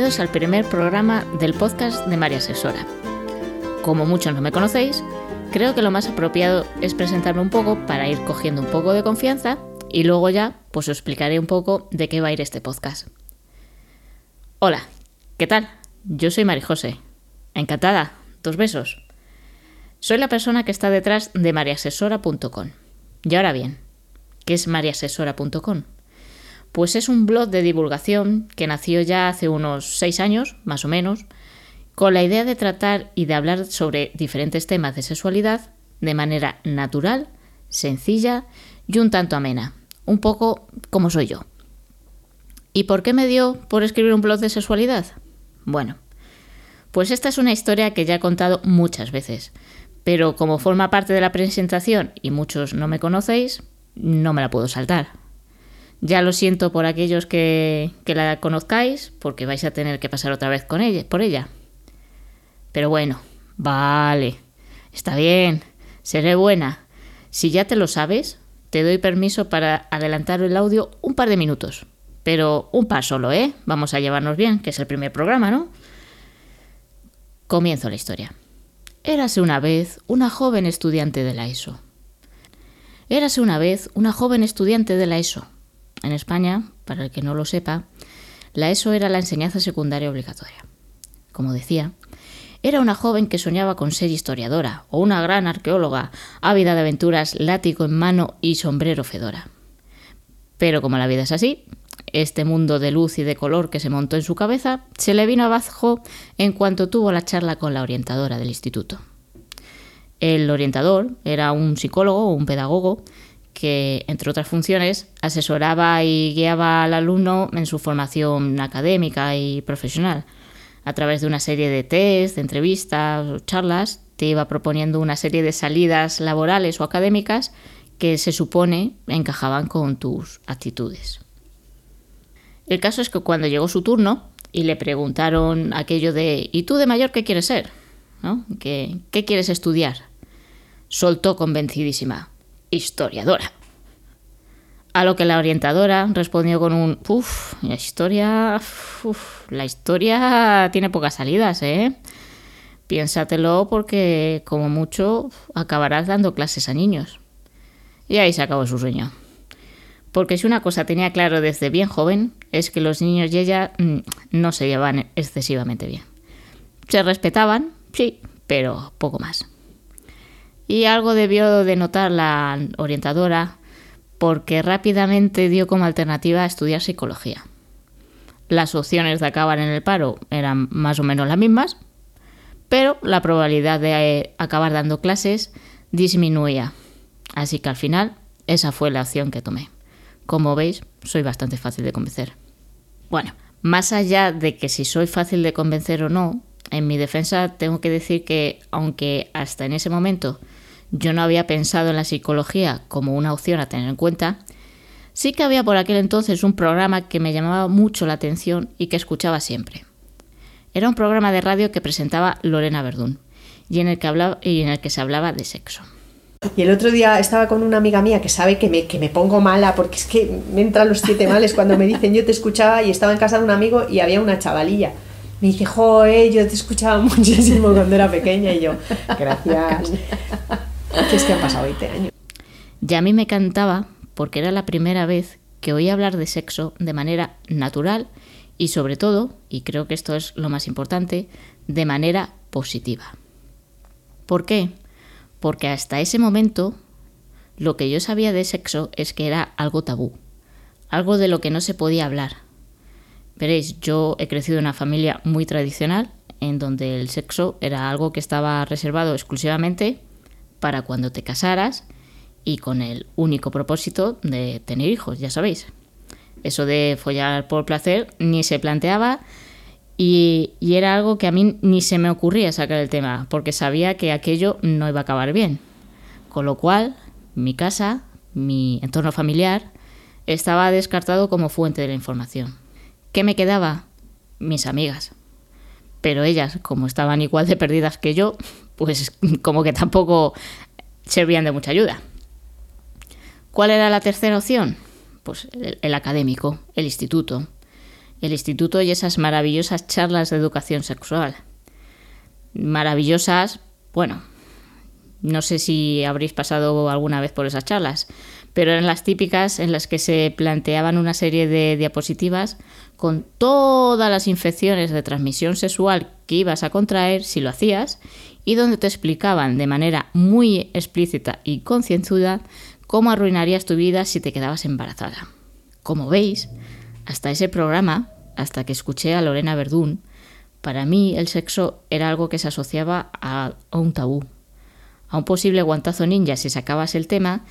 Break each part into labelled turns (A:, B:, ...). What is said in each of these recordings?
A: Bienvenidos al primer programa del podcast de María Asesora. Como muchos no me conocéis, creo que lo más apropiado es presentarme un poco para ir cogiendo un poco de confianza y luego ya pues os explicaré un poco de qué va a ir este podcast. Hola, ¿qué tal? Yo soy María José. Encantada, dos besos. Soy la persona que está detrás de mariasesora.com. Y ahora bien, ¿qué es mariasesora.com? Pues es un blog de divulgación que nació ya hace unos seis años, más o menos, con la idea de tratar y de hablar sobre diferentes temas de sexualidad de manera natural, sencilla y un tanto amena, un poco como soy yo. ¿Y por qué me dio por escribir un blog de sexualidad? Bueno, pues esta es una historia que ya he contado muchas veces, pero como forma parte de la presentación y muchos no me conocéis, no me la puedo saltar. Ya lo siento por aquellos que, la conozcáis, porque vais a tener que pasar otra vez con ella, por ella. Pero bueno, vale, está bien, seré buena. Si ya te lo sabes, te doy permiso para adelantar el audio un par de minutos. Pero un par solo, ¿eh? Vamos a llevarnos bien, que es el primer programa, ¿no? Comienzo la historia. Érase una vez una joven estudiante de la ESO. Érase una vez una joven estudiante de la ESO. En España, para el que no lo sepa, la ESO era la enseñanza secundaria obligatoria. Como decía, era una joven que soñaba con ser historiadora o una gran arqueóloga, ávida de aventuras, látigo en mano y sombrero fedora. Pero como la vida es así, este mundo de luz y de color que se montó en su cabeza se le vino abajo en cuanto tuvo la charla con la orientadora del instituto. El orientador era un psicólogo o un pedagogo que, entre otras funciones, asesoraba y guiaba al alumno en su formación académica y profesional. A través de una serie de test, de entrevistas o charlas, te iba proponiendo una serie de salidas laborales o académicas que se supone encajaban con tus actitudes. El caso es que cuando llegó su turno y le preguntaron aquello de ¿y tú de mayor qué quieres ser? ¿Qué, ¿Qué quieres estudiar? Soltó convencidísima historiadora. A lo que la orientadora respondió con un, uff, la historia, la historia tiene pocas salidas, ¿eh? Piénsatelo porque como mucho acabarás dando clases a niños. Y ahí se acabó su sueño. Porque si una cosa tenía claro desde bien joven es que los niños y ella mm, no se llevaban excesivamente bien. Se respetaban, sí, pero poco más y algo debió de notar la orientadora porque rápidamente dio como alternativa estudiar psicología. Las opciones de acabar en el paro eran más o menos las mismas, pero la probabilidad de eh, acabar dando clases disminuía. Así que al final esa fue la opción que tomé. Como veis, soy bastante fácil de convencer. Bueno, más allá de que si soy fácil de convencer o no, en mi defensa tengo que decir que aunque hasta en ese momento yo no había pensado en la psicología como una opción a tener en cuenta, sí que había por aquel entonces un programa que me llamaba mucho la atención y que escuchaba siempre. Era un programa de radio que presentaba Lorena Verdún y en el que, hablaba, y en el que se hablaba de sexo.
B: Y el otro día estaba con una amiga mía que sabe que me, que me pongo mala porque es que me entran los siete males cuando me dicen yo te escuchaba y estaba en casa de un amigo y había una chavalilla. Me dice, joder, yo te escuchaba muchísimo cuando era pequeña y yo, gracias. ¿Qué es que pasado 20 años.
A: Y a mí me cantaba porque era la primera vez que oía hablar de sexo de manera natural y sobre todo, y creo que esto es lo más importante, de manera positiva. ¿Por qué? Porque hasta ese momento lo que yo sabía de sexo es que era algo tabú, algo de lo que no se podía hablar. Veréis, yo he crecido en una familia muy tradicional en donde el sexo era algo que estaba reservado exclusivamente para cuando te casaras y con el único propósito de tener hijos, ya sabéis. Eso de follar por placer ni se planteaba y, era algo que a mí ni se me ocurría sacar el tema, porque sabía que aquello no iba a acabar bien. Con lo cual, mi casa, mi entorno familiar, estaba descartado como fuente de la información. ¿Qué me quedaba? Mis amigas. Pero ellas, como estaban igual de perdidas que yo, pues como que tampoco servían de mucha ayuda. ¿Cuál era la tercera opción? Pues el, académico, el instituto. el instituto y esas maravillosas charlas de educación sexual. Maravillosas, bueno, no sé si habréis pasado alguna vez por esas charlas, pero eran las típicas en las que se planteaban una serie de diapositivas con todas las infecciones de transmisión sexual que ibas a contraer si lo hacías y donde te explicaban de manera muy explícita y concienzuda cómo arruinarías tu vida si te quedabas embarazada. Como veis, hasta ese programa, hasta que escuché a Lorena Verdún, para mí el sexo era algo que se asociaba a, un tabú, a un posible guantazo ninja si sacabas el tema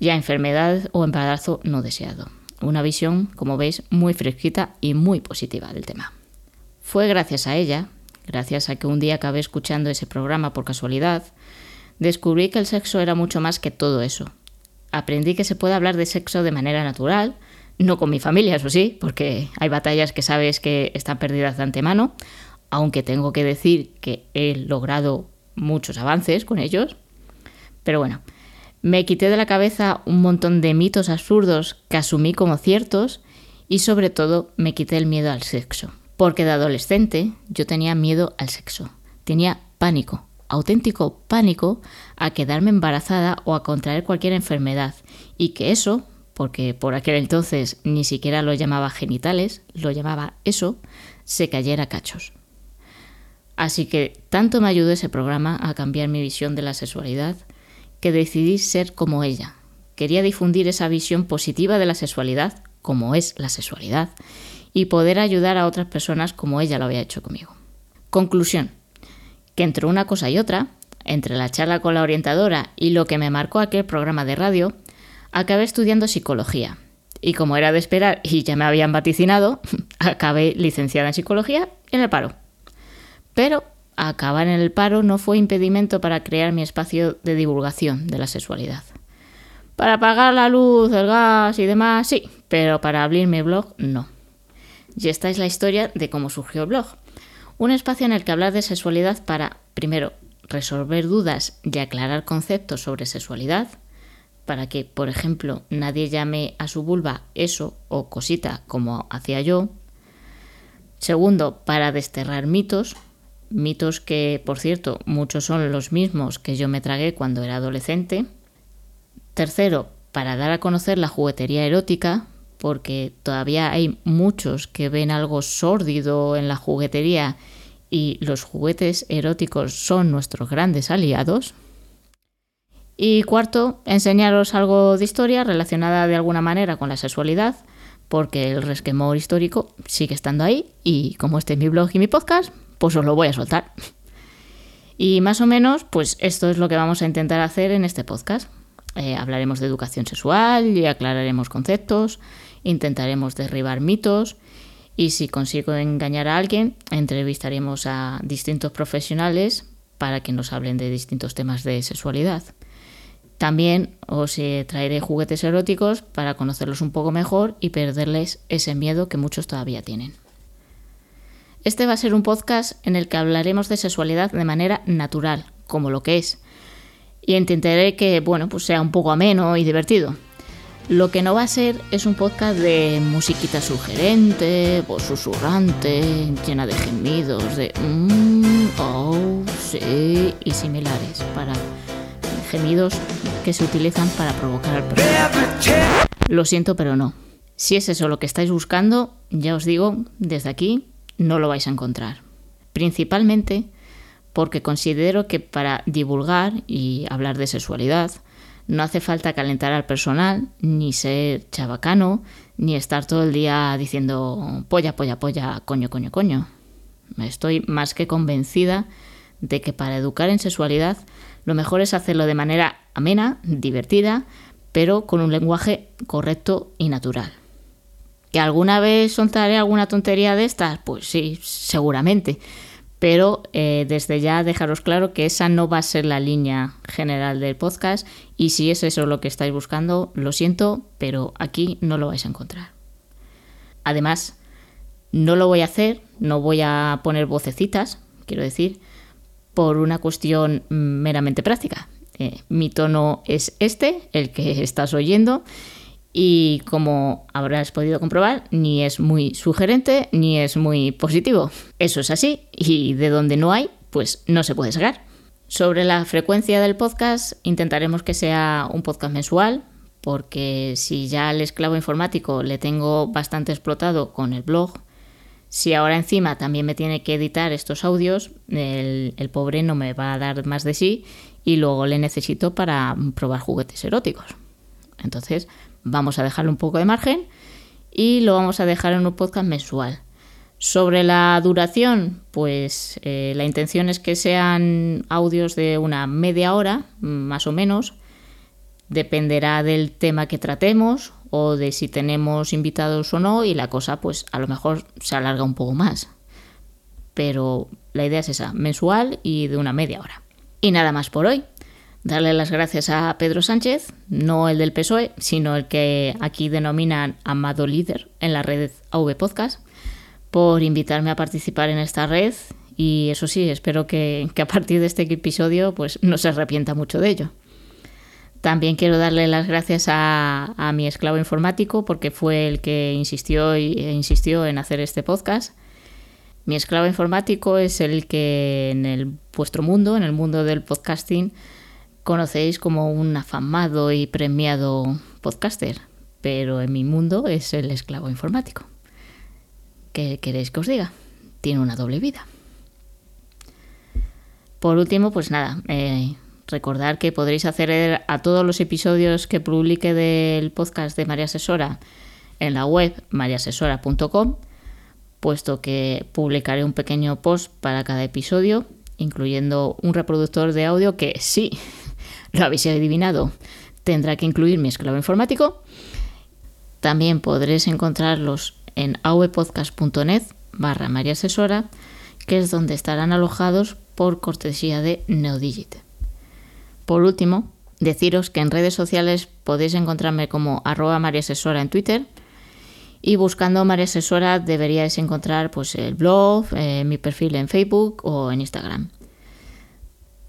A: y a enfermedad o embarazo no deseado. Una visión, como veis, muy fresquita y muy positiva del tema. Fue gracias a ella, gracias a que un día acabé escuchando ese programa por casualidad, descubrí que el sexo era mucho más que todo eso. Aprendí que se puede hablar de sexo de manera natural, no con mi familia, eso sí, porque hay batallas que sabes que están perdidas de antemano, aunque tengo que decir que he logrado muchos avances con ellos. Pero bueno, me quité de la cabeza un montón de mitos absurdos que asumí como ciertos y sobre todo me quité el miedo al sexo. Porque de adolescente yo tenía miedo al sexo. Tenía pánico, auténtico pánico a quedarme embarazada o a contraer cualquier enfermedad. Y que eso, porque por aquel entonces ni siquiera lo llamaba genitales, lo llamaba eso, se cayera cachos. Así que tanto me ayudó ese programa a cambiar mi visión de la sexualidad que decidí ser como ella. Quería difundir esa visión positiva de la sexualidad, como es la sexualidad, y poder ayudar a otras personas como ella lo había hecho conmigo. Conclusión, que entre una cosa y otra, entre la charla con la orientadora y lo que me marcó aquel programa de radio, acabé estudiando psicología. Y como era de esperar y ya me habían vaticinado, acabé licenciada en psicología en el paro. Pero acabar en el paro no fue impedimento para crear mi espacio de divulgación de la sexualidad. Para pagar la luz, el gas y demás, sí, pero para abrir mi blog, no. Y esta es la historia de cómo surgió el blog. Un espacio en el que hablar de sexualidad para, primero, resolver dudas y aclarar conceptos sobre sexualidad, para que, por ejemplo, nadie llame a su vulva eso o cosita como hacía yo. Segundo, para desterrar mitos, mitos que, por cierto, muchos son los mismos que yo me tragué cuando era adolescente. Tercero, para dar a conocer la juguetería erótica, porque todavía hay muchos que ven algo sórdido en la juguetería y los juguetes eróticos son nuestros grandes aliados. Y cuarto, enseñaros algo de historia relacionada de alguna manera con la sexualidad, porque el resquemor histórico sigue estando ahí y como este es mi blog y mi podcast, pues os lo voy a soltar. Y más o menos, pues esto es lo que vamos a intentar hacer en este podcast. Eh, hablaremos de educación sexual y aclararemos conceptos, intentaremos derribar mitos y si consigo engañar a alguien, entrevistaremos a distintos profesionales para que nos hablen de distintos temas de sexualidad. También os eh, traeré juguetes eróticos para conocerlos un poco mejor y perderles ese miedo que muchos todavía tienen. Este va a ser un podcast en el que hablaremos de sexualidad de manera natural, como lo que es. Y intentaré que, bueno, pues sea un poco ameno y divertido. Lo que no va a ser es un podcast de musiquita sugerente, voz susurrante, llena de gemidos, de mmm, oh, sí, y similares, para gemidos que se utilizan para provocar al. Lo siento, pero no. Si es eso lo que estáis buscando, ya os digo desde aquí no lo vais a encontrar. Principalmente porque considero que para divulgar y hablar de sexualidad no hace falta calentar al personal, ni ser chabacano, ni estar todo el día diciendo polla, polla, polla, coño, coño, coño. Estoy más que convencida de que para educar en sexualidad lo mejor es hacerlo de manera amena, divertida, pero con un lenguaje correcto y natural. ¿Que alguna vez soltaré alguna tontería de estas? Pues sí, seguramente. Pero eh, desde ya dejaros claro que esa no va a ser la línea general del podcast y si es eso lo que estáis buscando, lo siento, pero aquí no lo vais a encontrar. Además, no lo voy a hacer, no voy a poner vocecitas, quiero decir, por una cuestión meramente práctica. Eh, mi tono es este, el que estás oyendo, y como habrás podido comprobar, ni es muy sugerente ni es muy positivo. Eso es así y de donde no hay, pues no se puede sacar. Sobre la frecuencia del podcast, intentaremos que sea un podcast mensual, porque si ya al esclavo informático le tengo bastante explotado con el blog, si ahora encima también me tiene que editar estos audios, el, el, pobre no me va a dar más de sí y luego le necesito para probar juguetes eróticos. Entonces vamos a dejarle un poco de margen y lo vamos a dejar en un podcast mensual. Sobre la duración, pues eh, la intención es que sean audios de una media hora, más o menos. Dependerá del tema que tratemos o de si tenemos invitados o no y la cosa pues a lo mejor se alarga un poco más. Pero la idea es esa, mensual y de una media hora. Y nada más por hoy. Darle las gracias a Pedro Sánchez, no el del PSOE, sino el que aquí denominan amado líder en la red AV Podcast por invitarme a participar en esta red y eso sí, espero que, a partir de este episodio pues no se arrepienta mucho de ello. También quiero darle las gracias a, mi esclavo informático porque fue el que insistió e insistió en hacer este podcast. Mi esclavo informático es el que en el, vuestro mundo, en el mundo del podcasting, conocéis como un afamado y premiado podcaster, pero en mi mundo es el esclavo informático. ¿Qué queréis que os diga? Tiene una doble vida. Por último, pues nada, eh, recordar que podréis acceder a todos los episodios que publique del podcast de María Asesora en la web mariasesora.com, puesto que publicaré un pequeño post para cada episodio, incluyendo un reproductor de audio que sí, lo habéis adivinado, tendrá que incluir mi esclavo informático. También podréis encontrarlos en avpodcast.net barra María Asesora, que es donde estarán alojados por cortesía de Neodigit. Por último, deciros que en redes sociales podéis encontrarme como arroba María Asesora en Twitter y buscando María Asesora deberíais encontrar pues, el blog, eh, mi perfil en Facebook o en Instagram.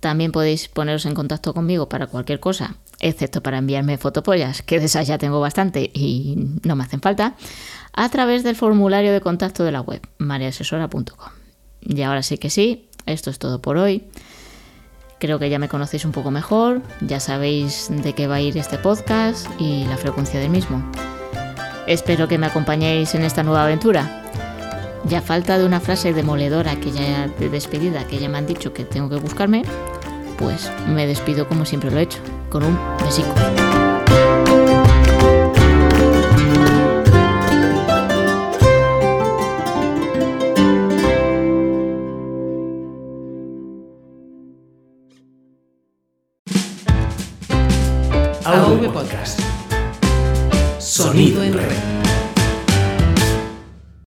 A: También podéis poneros en contacto conmigo para cualquier cosa, excepto para enviarme fotopollas, que de esas ya tengo bastante y no me hacen falta, a través del formulario de contacto de la web, mariasesora.com. Y ahora sí que sí, esto es todo por hoy. Creo que ya me conocéis un poco mejor, ya sabéis de qué va a ir este podcast y la frecuencia del mismo. Espero que me acompañéis en esta nueva aventura. Ya falta de una frase demoledora que ya de despedida que ya me han dicho que tengo que buscarme, pues me despido como siempre lo he hecho, con un besico.